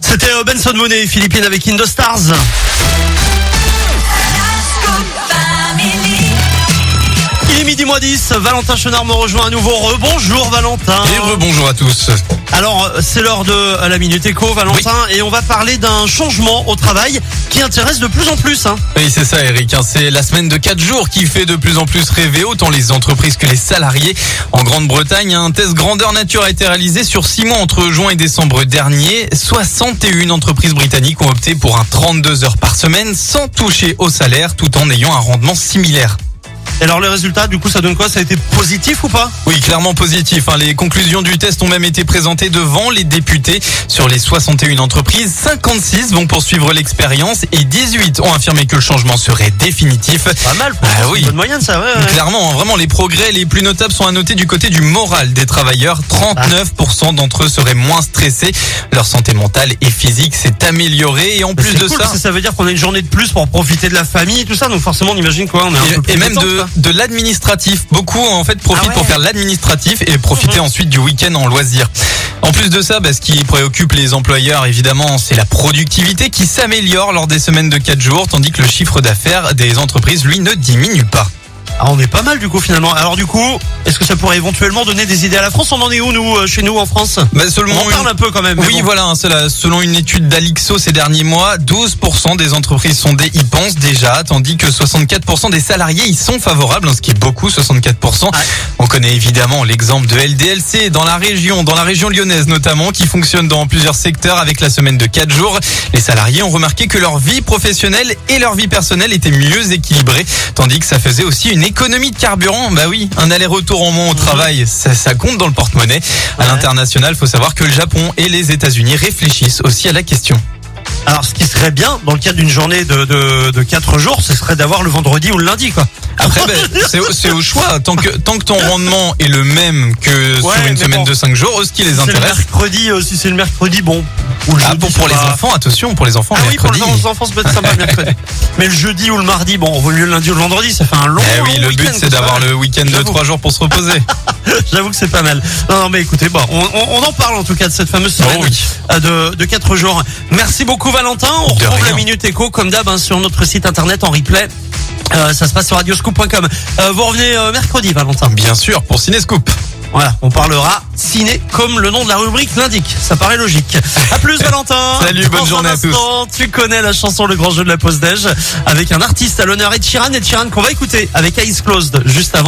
C'était euh, Benson Monet, Philippines avec Indostars. Moins 10, Valentin Chenard me rejoint à nouveau. Rebonjour Valentin. Et rebonjour à tous. Alors, euh, c'est l'heure de la Minute Éco, Valentin, et on va parler d'un changement au travail qui intéresse de plus en plus. Hein. Oui, c'est ça, Eric. hein. C'est la semaine de 4 jours qui fait de plus en plus rêver autant les entreprises que les salariés. En Grande-Bretagne, un test grandeur nature a été réalisé sur 6 mois entre juin et décembre dernier. 61 entreprises britanniques ont opté pour un 32 heures par semaine sans toucher au salaire tout en ayant un rendement similaire. Et alors, les résultats, du coup, ça donne quoi? Ça a été positif ou pas? Oui, clairement positif. hein. Les conclusions du test ont même été présentées devant les députés. Sur les 61 entreprises, 56 vont poursuivre l'expérience et 18 ont affirmé que le changement serait définitif. Pas mal, pour Ah c'est oui. une bonne moyenne, ça, ouais. ouais. Clairement, hein, vraiment, les progrès les plus notables sont à noter du côté du moral des travailleurs. 39% d'entre eux seraient moins stressés. Leur santé mentale et physique s'est améliorée. Et en plus de cool, ça, ça veut dire qu'on a une journée de plus pour profiter de la famille et tout ça, donc forcément, on imagine quoi, on est un peu plus et même détente, de, de l'administratif. Beaucoup en fait profitent Ah ouais. pour faire l'administratif et profiter ensuite du week-end en loisir. En plus de ça, bah, ce qui préoccupe les employeurs évidemment, c'est la productivité qui s'améliore lors des semaines de 4 jours, tandis que le chiffre d'affaires des entreprises, lui, ne diminue pas. Ah, on est pas mal du coup finalement. Alors du coup, est-ce que ça pourrait éventuellement donner des idées à la France? On en est où nous, euh, chez nous en France? Bah, On seulement en une- parle un peu quand même. Oui, bon. voilà, hein, selon une étude d'Alixo ces derniers mois, 12% des entreprises sondées y pensent déjà, tandis que 64% des salariés y sont favorables, hein, ce qui est beaucoup, 64%. Ouais. On connaît évidemment l'exemple de LDLC dans la région, dans la région lyonnaise notamment, qui fonctionne dans plusieurs secteurs avec la semaine de 4 jours. Les salariés ont remarqué que leur vie professionnelle et leur vie personnelle étaient mieux équilibrées, tandis que ça faisait aussi une économie de carburant. Bah oui, un aller-retour en moins au travail, ça, ça compte dans le porte-monnaie. À l'international, faut savoir que le Japon et les États-Unis réfléchissent aussi à la question. Alors ce qui serait bien dans le cadre d'une journée de, de, de 4 jours, ce serait d'avoir le vendredi ou le lundi quoi. Après, ben, c'est au- choix. Tant que, tant que ton rendement est le même que Ouais, sur une semaine bon. de 5 jours, ce qui les le intéresse. mercredi, euh, si c'est le mercredi, bon. Ou le Ah, jeudi, pour, pour les enfants, attention, pour les enfants, Ah oui, pour mercredi. les enfants, ça peut être sympa mercredi. Mais le jeudi ou le mardi, bon, on vaut mieux le lundi ou le vendredi, ça fait un long, Eh oui, long le but c'est d'avoir le week-end de. 3 jours pour se reposer. J'avoue que c'est pas mal. Non, non, mais écoutez, bon, on, on- on en parle en tout cas de cette fameuse semaine Oh oui. euh, de, de 4 jours. Merci beaucoup Valentin. On De retrouve rien. la Minute Éco comme d'hab hein, sur notre site internet en replay. Euh, ça se passe sur radioscoop.com. Euh, vous revenez euh, mercredi Valentin. Bien sûr, pour Cinescoop. Voilà, on parlera ciné comme le nom de la rubrique l'indique. Ça paraît logique. À plus Valentin. Salut, bonne journée à tous. Tu connais la chanson Le Grand Jeu de la Pause Déj avec un artiste à l'honneur Ed Sheeran. Ed Sheeran qu'on va écouter avec Eyes Closed juste avant.